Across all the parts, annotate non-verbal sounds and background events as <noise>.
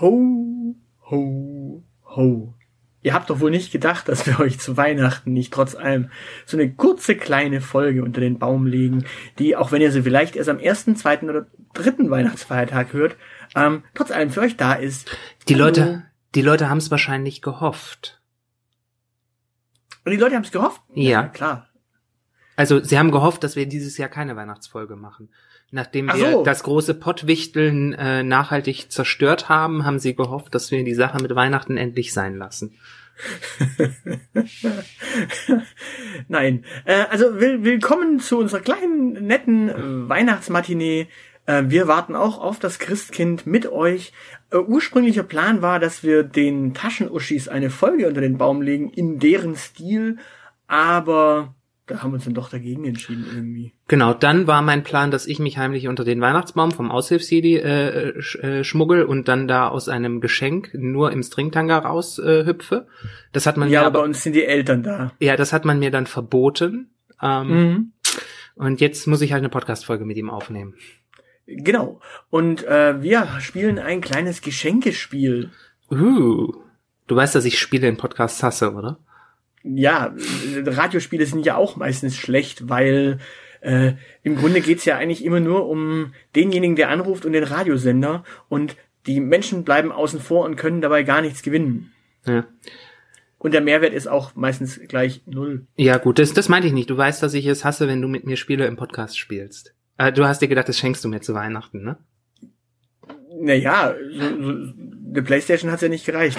Ho, ho, ho. Ihr habt doch wohl nicht gedacht, dass wir euch zu Weihnachten nicht trotz allem so eine kurze kleine Folge unter den Baum legen, die, auch wenn ihr sie vielleicht erst am ersten, zweiten oder dritten Weihnachtsfeiertag hört, ähm, trotz allem für euch da ist. Die Hallo. Leute, die Leute haben es wahrscheinlich gehofft. Und die Leute haben es gehofft? Ja. ja. Klar. Also sie haben gehofft, dass wir dieses Jahr keine Weihnachtsfolge machen. Nachdem wir so. das große Pottwichteln äh, nachhaltig zerstört haben, haben sie gehofft, dass wir die Sache mit Weihnachten endlich sein lassen. <laughs> Nein. Äh, also will, willkommen zu unserer kleinen, netten Weihnachtsmatinee. Äh, wir warten auch auf das Christkind mit euch. Äh, ursprünglicher Plan war, dass wir den Taschenuschis eine Folge unter den Baum legen, in deren Stil, aber da haben wir uns dann doch dagegen entschieden irgendwie. Genau, dann war mein Plan, dass ich mich heimlich unter den Weihnachtsbaum vom Aushilfsjedi äh, sch, äh, schmuggel und dann da aus einem Geschenk nur im Stringtanga raus äh, hüpfe. Das hat man ja, mir aber bei uns sind die Eltern da. Ja, das hat man mir dann verboten. Ähm, mhm. Und jetzt muss ich halt eine Podcast-Folge mit ihm aufnehmen. Genau. Und äh, wir spielen ein kleines Geschenkespiel. Uh, du weißt, dass ich Spiele in Podcasts hasse, oder? Ja, Radiospiele sind ja auch meistens schlecht, weil äh, im Grunde geht's ja eigentlich immer nur um denjenigen, der anruft und den Radiosender und die Menschen bleiben außen vor und können dabei gar nichts gewinnen. Ja. Und der Mehrwert ist auch meistens gleich null. Ja, gut, das, das meinte ich nicht. Du weißt, dass ich es hasse, wenn du mit mir Spiele im Podcast spielst. Äh, du hast dir gedacht, das schenkst du mir zu Weihnachten, ne? Naja, so, so, eine Playstation hat's ja nicht gereicht.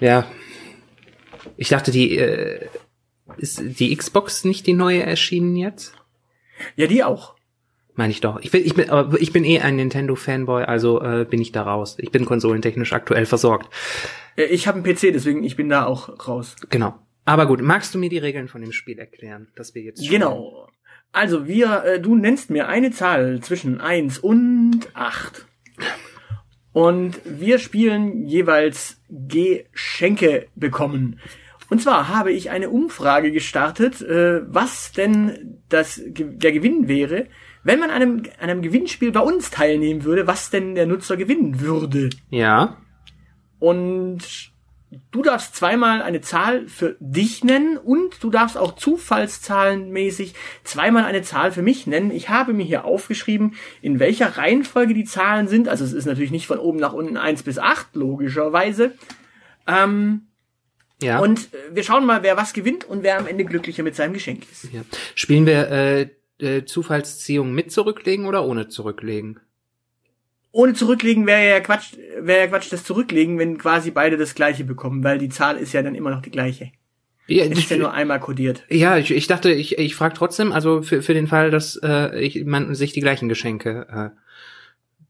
Ja, ich dachte, die äh, ist die Xbox nicht die neue erschienen jetzt? Ja, die auch. Meine ich doch. Ich bin, ich bin, aber ich bin eh ein Nintendo-Fanboy, also äh, bin ich da raus. Ich bin konsolentechnisch aktuell versorgt. Ich habe einen PC, deswegen ich bin da auch raus. Genau. Aber gut, magst du mir die Regeln von dem Spiel erklären, dass wir jetzt spielen? Genau. Also wir, äh, du nennst mir eine Zahl zwischen eins und acht Und wir spielen jeweils Geschenke bekommen. Und zwar habe ich eine Umfrage gestartet, äh, was denn das, der Gewinn wäre, wenn man an einem, an einem Gewinnspiel bei uns teilnehmen würde, was denn der Nutzer gewinnen würde. Ja. Und du darfst zweimal eine Zahl für dich nennen und du darfst auch zufallszahlenmäßig zweimal eine Zahl für mich nennen. Ich habe mir hier aufgeschrieben, in welcher Reihenfolge die Zahlen sind. Also es ist natürlich nicht von oben nach unten eins bis acht logischerweise. Ähm, ja. Und äh, wir schauen mal, wer was gewinnt und wer am Ende glücklicher mit seinem Geschenk ist. Ja. Spielen wir äh, äh, Zufallsziehung mit zurücklegen oder ohne zurücklegen? Ohne zurücklegen wäre ja Quatsch, wäre ja Quatsch das zurücklegen, wenn quasi beide das gleiche bekommen, weil die Zahl ist ja dann immer noch die gleiche. Ja, ist ja nur einmal kodiert. Ja, ich, ich dachte, ich, ich frage trotzdem, also für, für den Fall, dass äh, ich, man sich die gleichen Geschenke äh,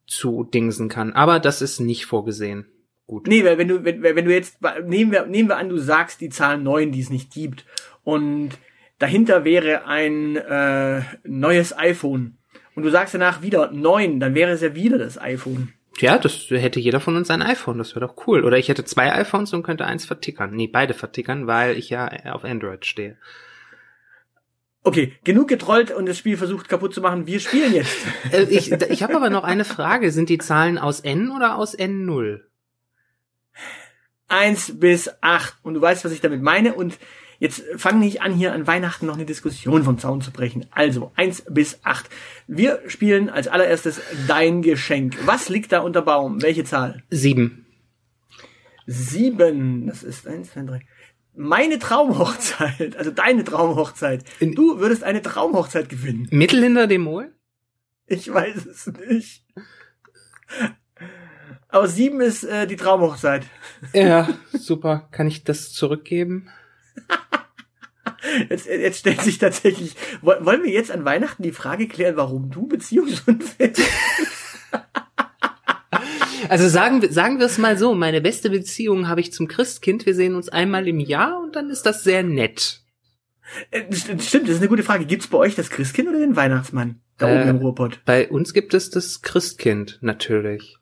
zu dingsen kann. Aber das ist nicht vorgesehen. Gut. Nee, weil wenn du, wenn, wenn du jetzt, nehmen wir, nehmen wir an, du sagst die Zahl neun, die es nicht gibt. Und dahinter wäre ein äh, neues iPhone. Und du sagst danach wieder neun, dann wäre es ja wieder das iPhone. Ja, das hätte jeder von uns ein iPhone, das wäre doch cool. Oder ich hätte zwei iPhones und könnte eins vertickern. Nee, beide vertickern, weil ich ja auf Android stehe. Okay, genug getrollt und das Spiel versucht kaputt zu machen. Wir spielen jetzt. Äh, ich ich habe aber noch eine Frage. Sind die Zahlen aus N oder aus N0? Eins bis acht Und du weißt, was ich damit meine. Und jetzt fang nicht an, hier an Weihnachten noch eine Diskussion vom Zaun zu brechen. Also eins bis acht Wir spielen als allererstes dein Geschenk. Was liegt da unter Baum? Welche Zahl? Sieben. Sieben. Das ist eins, zwei, drei. Meine Traumhochzeit, also deine Traumhochzeit. Du würdest eine Traumhochzeit gewinnen. Mittel hinter dem Mol? Ich weiß es nicht. Aber sieben ist äh, die Traumhochzeit. Ja, super. Kann ich das zurückgeben? <laughs> Jetzt, jetzt stellt sich tatsächlich, wollen wir jetzt an Weihnachten die Frage klären, warum du beziehungsunfähig bist? <laughs> Also sagen, wir sagen wir es mal so, meine beste Beziehung habe ich zum Christkind. Wir sehen uns einmal im Jahr und dann ist das sehr nett. Äh, stimmt, das ist eine gute Frage. Gibt's bei euch das Christkind oder den Weihnachtsmann? Da äh, oben im Ruhrpott. Bei uns gibt es das Christkind, natürlich.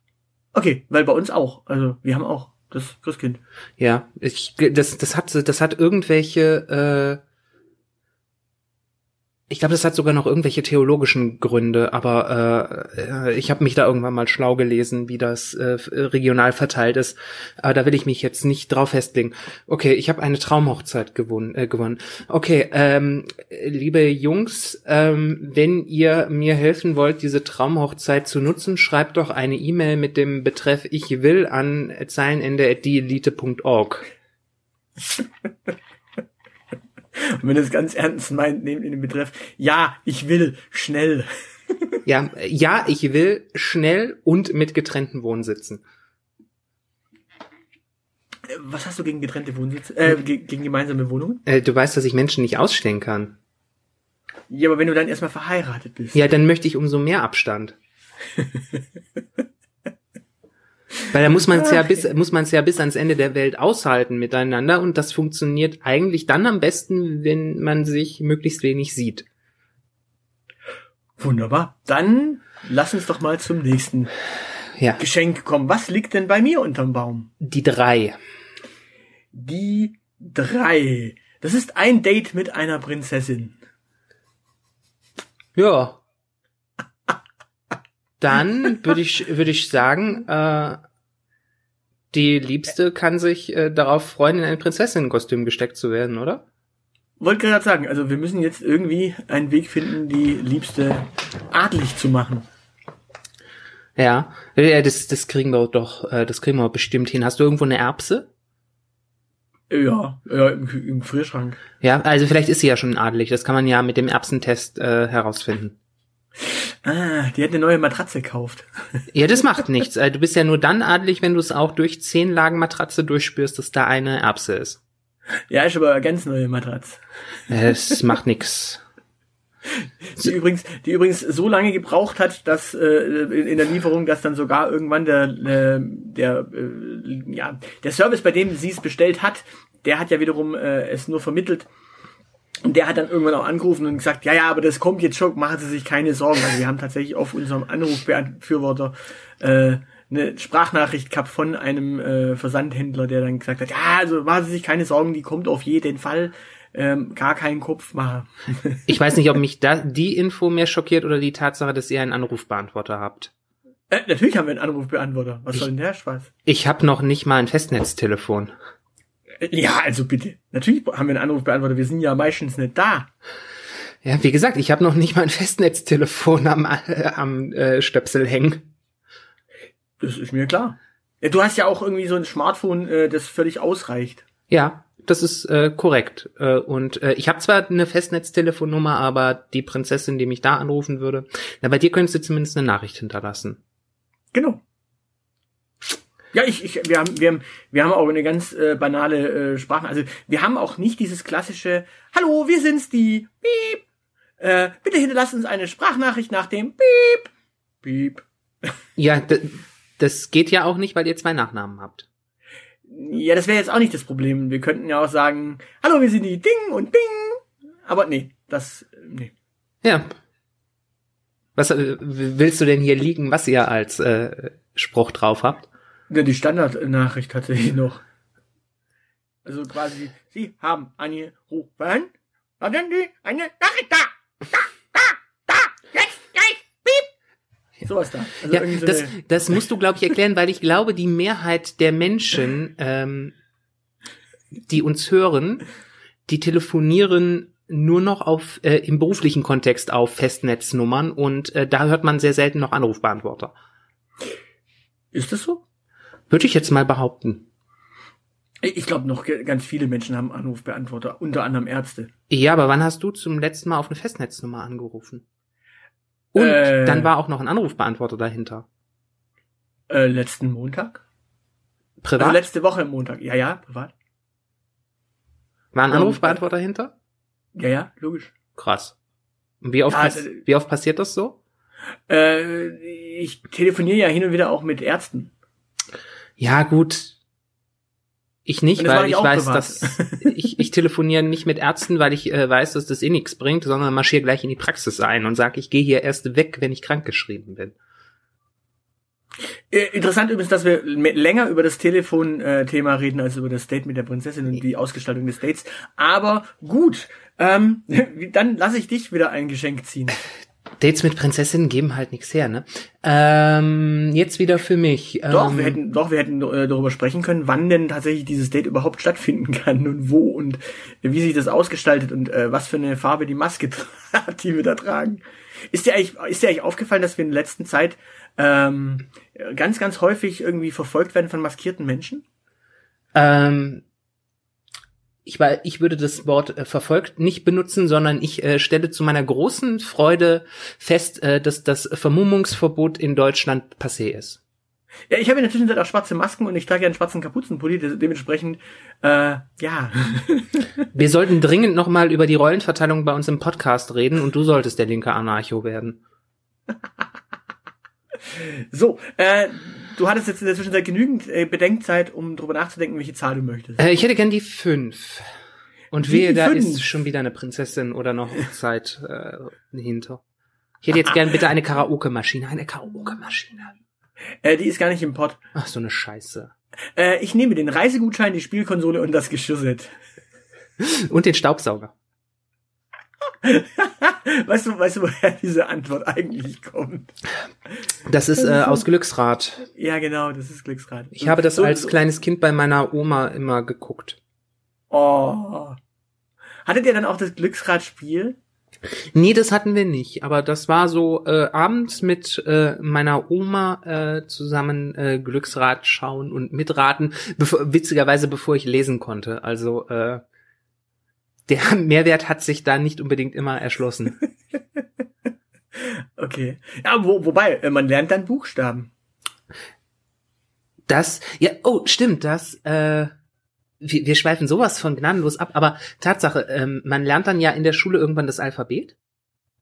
Okay, weil bei uns auch. Also wir haben auch das Christkind. Ja, ich, das, das hat, das hat irgendwelche, Ich glaube, das hat sogar noch irgendwelche theologischen Gründe, aber äh, ich habe mich da irgendwann mal schlau gelesen, wie das äh, regional verteilt ist. Aber da will ich mich jetzt nicht drauf festlegen. Okay, ich habe eine Traumhochzeit gewonnen. Äh, gewonnen. Okay, ähm, liebe Jungs, ähm, wenn ihr mir helfen wollt, diese Traumhochzeit zu nutzen, schreibt doch eine E-Mail mit dem Betreff Ich will an zeilenende.dieelite.org. <laughs> Und wenn es ganz ernst meint, nehmt in den Betreff, ja, ich will, schnell. <laughs> ja, ja, ich will schnell und mit getrennten Wohnsitzen. Was hast du gegen getrennte Wohnsitze? Äh, gegen gemeinsame Wohnungen? Äh, du weißt, dass ich Menschen nicht ausstehen kann. Ja, aber wenn du dann erstmal verheiratet bist. Ja, dann möchte ich umso mehr Abstand. <laughs> Weil da muss man es ja bis muss man es ja bis ans Ende der Welt aushalten miteinander und das funktioniert eigentlich dann am besten, wenn man sich möglichst wenig sieht. Wunderbar. Dann lass uns doch mal zum nächsten ja. Geschenk kommen. Was liegt denn bei mir unterm Baum? Die drei. Die drei. Das ist ein Date mit einer Prinzessin. Ja. Dann würde ich, würde ich sagen, äh, die Liebste kann sich äh, darauf freuen, in ein Prinzessinnenkostüm gesteckt zu werden, oder? Wollte gerade sagen, also wir müssen jetzt irgendwie einen Weg finden, die Liebste adlig zu machen. Ja, ja, das, das kriegen wir doch, äh, das kriegen wir bestimmt hin. Hast du irgendwo eine Erbse? Ja, ja im, im Frierschrank. Ja, also vielleicht ist sie ja schon adelig. Das kann man ja mit dem Erbsentest äh, herausfinden. Ah, die hat eine neue Matratze gekauft. Ja, das macht nichts. Äh, du bist ja nur dann adelig, wenn du es auch durch zehn Lagen Matratze durchspürst, dass da eine Erbse ist. Ja, ist aber eine ganz neue Matratze. Es macht nichts. Die übrigens, die übrigens so lange gebraucht hat, dass äh, in der Lieferung, dass dann sogar irgendwann der äh, der äh, ja der Service, bei dem sie es bestellt hat, der hat ja wiederum äh, es nur vermittelt und der hat dann irgendwann auch angerufen und gesagt, ja, ja, aber das kommt jetzt schon, machen Sie sich keine Sorgen. Also wir haben tatsächlich auf unserem Anrufbefürworter äh, eine Sprachnachricht gehabt von einem äh, Versandhändler, der dann gesagt hat, ja, also machen Sie sich keine Sorgen, die kommt auf jeden Fall. Ähm, gar keinen Kopf machen. <laughs> ich weiß nicht, ob mich da die Info mehr schockiert oder die Tatsache, dass ihr einen Anrufbeantworter habt. Äh, natürlich haben wir einen Anrufbeantworter. Was ich, soll denn der Spaß? Ich habe noch nicht mal ein Festnetztelefon. Ja, also bitte. Natürlich haben wir einen Anruf beantwortet. Wir sind ja meistens nicht da. Ja, wie gesagt, ich habe noch nicht mal ein Festnetztelefon am, äh, am äh, Stöpsel hängen. Das ist mir klar. Du hast ja auch irgendwie so ein Smartphone, äh, das völlig ausreicht. Ja, das ist äh, korrekt. Äh, und äh, ich habe zwar eine Festnetztelefonnummer, aber die Prinzessin, die mich da anrufen würde, na, bei dir könntest du zumindest eine Nachricht hinterlassen. Genau. Ja, ich, ich, wir haben, wir haben, wir haben auch eine ganz äh, banale äh, Sprache. Also wir haben auch nicht dieses klassische Hallo, wir sind's die. Piep. Äh, bitte hinterlasst uns eine Sprachnachricht nach dem Piep. Piep. <laughs> Ja, das geht ja auch nicht, weil ihr zwei Nachnamen habt. Ja, das wäre jetzt auch nicht das Problem. Wir könnten ja auch sagen, hallo, wir sind die Ding und Bing. Aber nee, das, nee. Ja. Was äh, willst du denn hier liegen, was ihr als äh, Spruch drauf habt? Ja, die Standardnachricht tatsächlich noch. Also quasi, Sie haben angerufen. Haben Sie eine Nachricht da? Da, da, da, jetzt, gleich, piep. Sowas da. Also ja, so das, das musst du, glaube ich, erklären, weil ich glaube, die Mehrheit der Menschen, ähm, die uns hören, die telefonieren nur noch auf äh, im beruflichen Kontext auf Festnetznummern und äh, da hört man sehr selten noch Anrufbeantworter. Ist das so? Würde ich jetzt mal behaupten. Ich glaube, noch ganz viele Menschen haben Anrufbeantworter, unter anderem Ärzte. Ja, aber wann hast du zum letzten Mal auf eine Festnetznummer angerufen? Und äh, dann war auch noch ein Anrufbeantworter dahinter. Äh, letzten Montag? Privat? Also letzte Woche Montag. Ja, ja, privat. War ein Anrufbeantworter dahinter? Ja, ja, logisch. Krass. Und wie oft, ja, äh, wie oft passiert das so? Äh, ich telefoniere ja hin und wieder auch mit Ärzten. Ja, gut. Ich nicht, weil ich, ich weiß, dass ich, ich telefoniere nicht mit Ärzten, weil ich äh, weiß, dass das eh nichts bringt, sondern marschiere gleich in die Praxis ein und sage, ich gehe hier erst weg, wenn ich krankgeschrieben bin. Äh, interessant übrigens, dass wir länger über das Telefon-Thema reden als über das Date mit der Prinzessin und die Ausgestaltung des Dates. Aber gut, ähm, <laughs> dann lasse ich dich wieder ein Geschenk ziehen. Dates mit Prinzessinnen geben halt nichts her, ne? Ähm, jetzt wieder für mich. Doch, ähm, wir hätten, doch, wir hätten äh, darüber sprechen können, wann denn tatsächlich dieses Date überhaupt stattfinden kann und wo und wie sich das ausgestaltet und äh, was für eine Farbe die Maske <laughs> hat, die wir da tragen. Ist dir eigentlich, ist dir eigentlich aufgefallen, dass wir in der letzten Zeit ähm, ganz, ganz häufig irgendwie verfolgt werden von maskierten Menschen? Ähm, ich, war, ich würde das Wort äh, verfolgt nicht benutzen, sondern ich äh, stelle zu meiner großen Freude fest, äh, dass das Vermummungsverbot in Deutschland passé ist. Ja, ich habe in der Zwischenzeit auch schwarze Masken und ich trage ja einen schwarzen Kapuzenpulli, dementsprechend, äh, ja. <laughs> Wir sollten dringend nochmal über die Rollenverteilung bei uns im Podcast reden und du solltest der linke Anarcho werden. <laughs> so, äh, du hattest jetzt in der Zwischenzeit genügend äh, Bedenkzeit, um drüber nachzudenken, welche Zahl du möchtest. Äh, ich hätte gern die fünf. Und wehe, da ist schon wieder eine Prinzessin oder noch Zeit äh, hinter. Ich hätte jetzt gern bitte eine Karaoke-Maschine, eine Karaoke-Maschine. Äh, die ist gar nicht im Pott. Ach, so eine Scheiße. Äh, ich nehme den Reisegutschein, die Spielkonsole und das Geschirrset. Und den Staubsauger. Weißt du, weißt du, woher diese Antwort eigentlich kommt? Das ist, äh, aus Glücksrad. Ja, genau, das ist Glücksrad. Ich habe das so, als so. kleines Kind bei meiner Oma immer geguckt. Oh. Hattet ihr dann auch das Glücksradspiel? Nee, das hatten wir nicht, aber das war so äh, abends mit äh, meiner Oma äh, zusammen äh, Glücksrad schauen und mitraten, bevor, witzigerweise bevor ich lesen konnte. Also äh, der <laughs> Mehrwert hat sich da nicht unbedingt immer erschlossen. <laughs> okay. Ja, wo, wobei, äh, man lernt dann Buchstaben. Das, ja, oh, stimmt, das, äh, wir, wir schweifen sowas von gnadenlos ab, aber Tatsache, ähm, man lernt dann ja in der Schule irgendwann das Alphabet.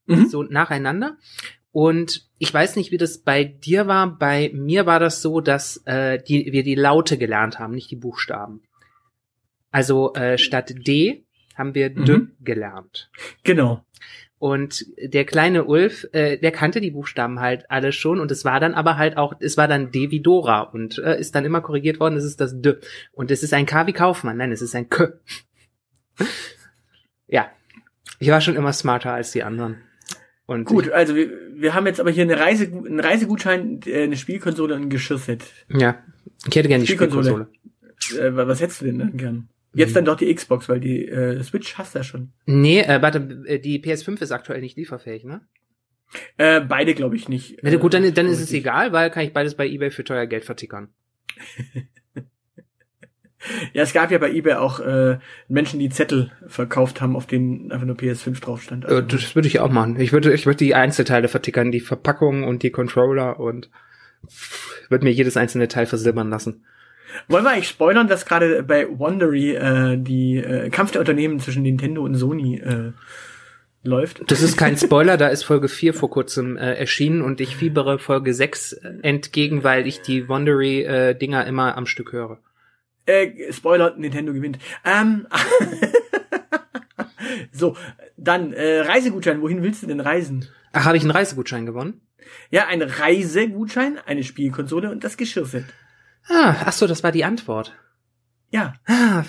Mhm. So nacheinander. Und ich weiß nicht, wie das bei dir war. Bei mir war das so, dass äh, die, wir die Laute gelernt haben, nicht die Buchstaben. Also äh, statt D haben wir mhm. D gelernt. Genau. Und der kleine Ulf, äh, der kannte die Buchstaben halt alle schon und es war dann aber halt auch, es war dann D wie Dora und äh, ist dann immer korrigiert worden, es ist das D. Und es ist ein K wie Kaufmann, nein, es ist ein K. <laughs> ja. Ich war schon immer smarter als die anderen. Und Gut, also wir, wir haben jetzt aber hier eine Reise, einen Reisegutschein, äh, eine Spielkonsole und ein Geschirrset. Ja. Ich hätte gerne die Spielkonsole. Spielkonsole. Äh, was hättest du denn dann gern? Jetzt dann doch die Xbox, weil die äh, Switch hast du ja schon. Nee, äh, warte, äh, die PS5 ist aktuell nicht lieferfähig, ne? Äh, beide glaube ich nicht. Na gut, dann, dann ist es egal, weil kann ich beides bei eBay für teuer Geld vertickern. <laughs> ja, es gab ja bei eBay auch äh, Menschen, die Zettel verkauft haben, auf denen einfach nur PS5 drauf stand. Also, das würde ich auch machen. Ich würde, ich würde die Einzelteile vertickern, die Verpackung und die Controller und würde mir jedes einzelne Teil versilbern lassen. Wollen wir eigentlich spoilern, dass gerade bei Wondery äh, die äh, Kampf der Unternehmen zwischen Nintendo und Sony äh, läuft? Das ist kein <laughs> Spoiler, da ist Folge 4 vor kurzem äh, erschienen und ich fiebere Folge 6 entgegen, weil ich die Wondery-Dinger äh, immer am Stück höre. Äh, Spoiler, Nintendo gewinnt. Ähm, <laughs> so, dann äh, Reisegutschein. Wohin willst du denn reisen? Ach, habe ich einen Reisegutschein gewonnen? Ja, ein Reisegutschein, eine Spielkonsole und das Geschirrset. Ah, ach so, das war die Antwort. Ja. Ah,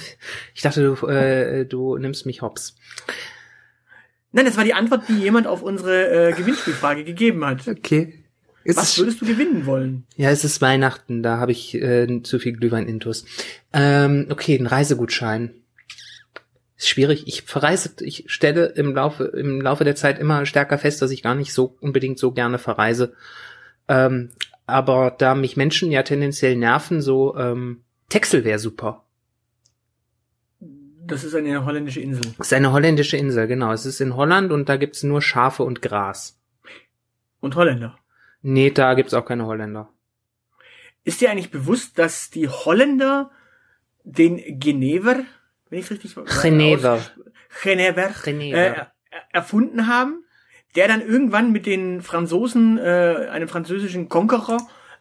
ich dachte, du, äh, du nimmst mich hops. Nein, das war die Antwort, die jemand auf unsere äh, Gewinnspielfrage gegeben hat. Okay. Ist Was würdest du gewinnen wollen? Ja, es ist Weihnachten, da habe ich äh, zu viel Glühwein-Intus. Ähm, okay, ein Reisegutschein. Ist schwierig. Ich verreise, ich stelle im Laufe, im Laufe der Zeit immer stärker fest, dass ich gar nicht so unbedingt so gerne verreise. Ähm, aber da mich Menschen ja tendenziell nerven, so ähm, Texel wäre super. Das ist eine holländische Insel. Das ist eine holländische Insel, genau. Es ist in Holland und da gibt's nur Schafe und Gras. Und Holländer? Nee, da gibt's auch keine Holländer. Ist dir eigentlich bewusst, dass die Holländer den Genever, wenn ich richtig Genever, Genever, Genever. Äh, erfunden haben? Der dann irgendwann mit den Franzosen, äh, einem französischen Conqueror,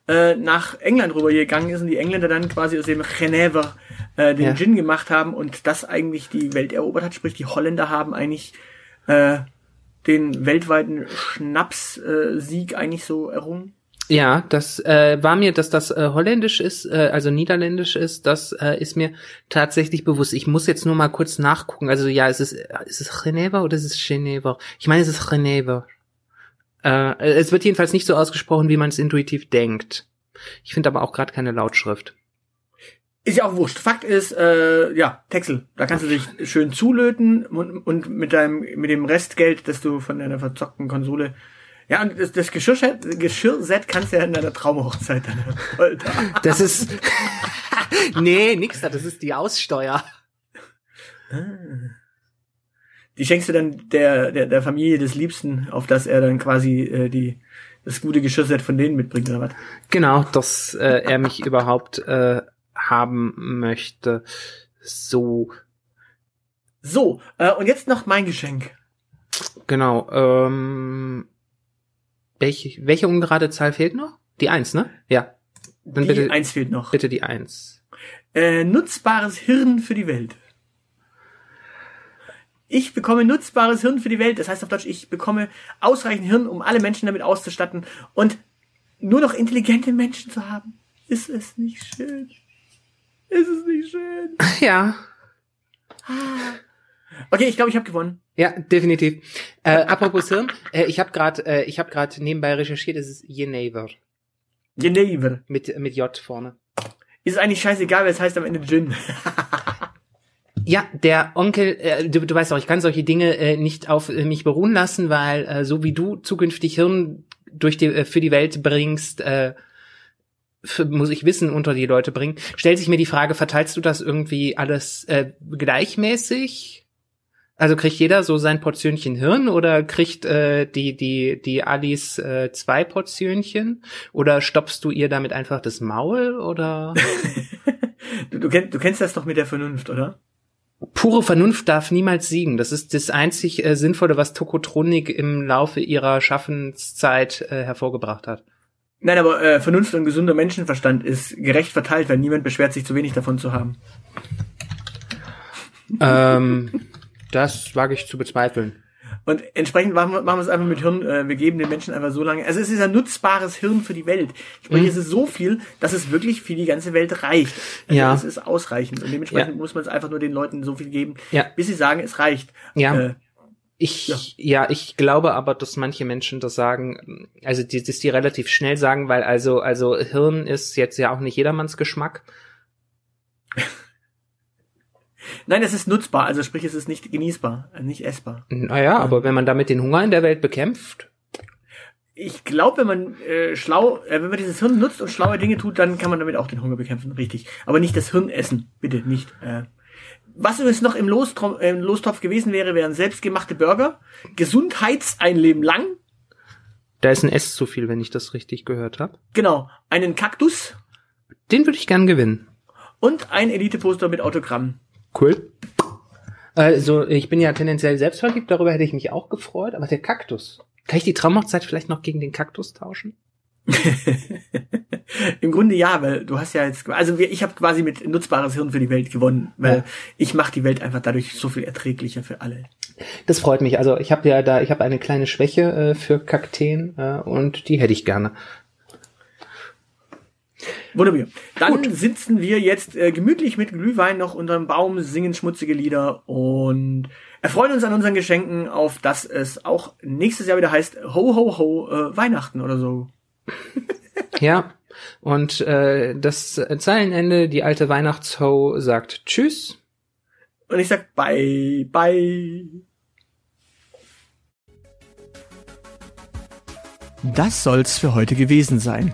äh, nach England rübergegangen ist und die Engländer dann quasi aus dem Genève äh, den ja. Gin gemacht haben und das eigentlich die Welt erobert hat. Sprich, die Holländer haben eigentlich äh, den weltweiten Schnapssieg äh, eigentlich so errungen. Ja, das äh, war mir, dass das äh, holländisch ist, äh, also niederländisch ist, das äh, ist mir tatsächlich bewusst. Ich muss jetzt nur mal kurz nachgucken. Also ja, ist es ist es Geneva oder ist es Geneva? Ich meine, es ist Geneva. Äh, es wird jedenfalls nicht so ausgesprochen, wie man es intuitiv denkt. Ich finde aber auch gerade keine Lautschrift. Ist ja auch wurscht. Fakt ist, äh, ja, Texel. Da kannst du dich schön zulöten und, und mit deinem, mit dem Restgeld, das du von deiner verzockten Konsole ja, und das, das Geschirrset, Geschirrset kannst du ja in deiner Traumhochzeit dann Das ist. nee, nix da, das ist die Aussteuer. Ah. Die schenkst du dann der, der, der Familie des Liebsten, auf das er dann quasi äh, die, das gute Geschirrset von denen mitbringt, oder was? Genau, dass äh, er mich überhaupt äh, haben möchte. So. So, äh, und jetzt noch mein Geschenk. Genau, ähm, welche, welche ungerade Zahl fehlt noch? Die Eins, ne? Ja. Dann die bitte, Eins fehlt noch. Bitte die Eins. Äh, nutzbares Hirn für die Welt. Ich bekomme nutzbares Hirn für die Welt. Das heißt auf Deutsch, ich bekomme ausreichend Hirn, um alle Menschen damit auszustatten und nur noch intelligente Menschen zu haben. Ist es nicht schön? Ist es nicht schön? <laughs> Ja. Ah. Okay, ich glaube, ich habe gewonnen. Ja, definitiv. Äh, apropos Hirn, äh, ich habe gerade, äh, ich habe gerade nebenbei recherchiert. Es ist Genever. Genever. Mit mit J vorne. Ist eigentlich scheißegal, weil es heißt am Ende Gin. <laughs> Ja, der Onkel, äh, du, du weißt auch, ich kann solche Dinge äh, nicht auf äh, mich beruhen lassen, weil äh, so wie du zukünftig Hirn durch die, äh, für die Welt bringst, äh, für, muss ich Wissen unter die Leute bringen, stellt sich mir die Frage, verteilst du das irgendwie alles äh, gleichmäßig? Also kriegt jeder so sein Portionchen Hirn oder kriegt äh, die die die Alice äh, zwei Portionchen oder stopfst du ihr damit einfach das Maul oder? <laughs> du, du, kennst, du kennst das doch mit der Vernunft, oder? Pure Vernunft darf niemals siegen. Das ist das einzig äh, Sinnvolle, was Tokotronik im Laufe ihrer Schaffenszeit äh, hervorgebracht hat. Nein, aber äh, Vernunft und gesunder Menschenverstand ist gerecht verteilt, weil niemand beschwert sich zu wenig davon zu haben. Ähm, das wage ich zu bezweifeln. Und entsprechend machen wir, machen wir es einfach mit Hirn. Äh, wir geben den Menschen einfach so lange. Also es ist ein nutzbares Hirn für die Welt. Sprich, mhm. es ist so viel, dass es wirklich für die ganze Welt reicht. Also ja. Es ist ausreichend. Und dementsprechend ja. muss man es einfach nur den Leuten so viel geben, ja. bis sie sagen, es reicht. Ja. Äh, ich, ja. ja. ich glaube aber, dass manche Menschen das sagen, also die, dass die relativ schnell sagen, weil also, also Hirn ist jetzt ja auch nicht jedermanns Geschmack. <laughs> Nein, es ist nutzbar, also sprich, es ist nicht genießbar, äh, nicht essbar. Naja, aber wenn man damit den Hunger in der Welt bekämpft. Ich glaube, wenn man äh, schlau, äh, wenn man dieses Hirn nutzt und schlaue Dinge tut, dann kann man damit auch den Hunger bekämpfen, richtig. Aber nicht das Hirn essen, bitte nicht. Äh. Was übrigens noch im, Lostro äh, im Lostopf gewesen wäre, wären selbstgemachte Burger, Gesundheitseinleben lang. Da ist ein S zu viel, wenn ich das richtig gehört habe. Genau, einen Kaktus. Den würde ich gern gewinnen. Und ein Elite-Poster mit Autogramm. Cool. Also, ich bin ja tendenziell selbstverliebt, darüber hätte ich mich auch gefreut, aber der Kaktus. Kann ich die Traumhochzeit vielleicht noch gegen den Kaktus tauschen? <laughs> Im Grunde ja, weil du hast ja jetzt, also ich habe quasi mit nutzbares Hirn für die Welt gewonnen, weil ja. ich mache die Welt einfach dadurch so viel erträglicher für alle. Das freut mich. Also ich habe ja da, ich habe eine kleine Schwäche äh, für Kakteen äh, und die hätte ich gerne. Wunderbar. Dann Gut. sitzen wir jetzt äh, gemütlich mit Glühwein noch unterm Baum, singen schmutzige Lieder und erfreuen uns an unseren Geschenken, auf dass es auch nächstes Jahr wieder heißt Ho Ho Ho äh, Weihnachten oder so. <laughs> ja. Und äh, das Zeilenende, die alte Weihnachtsho sagt Tschüss. Und ich sag Bye, bye. Das soll's für heute gewesen sein.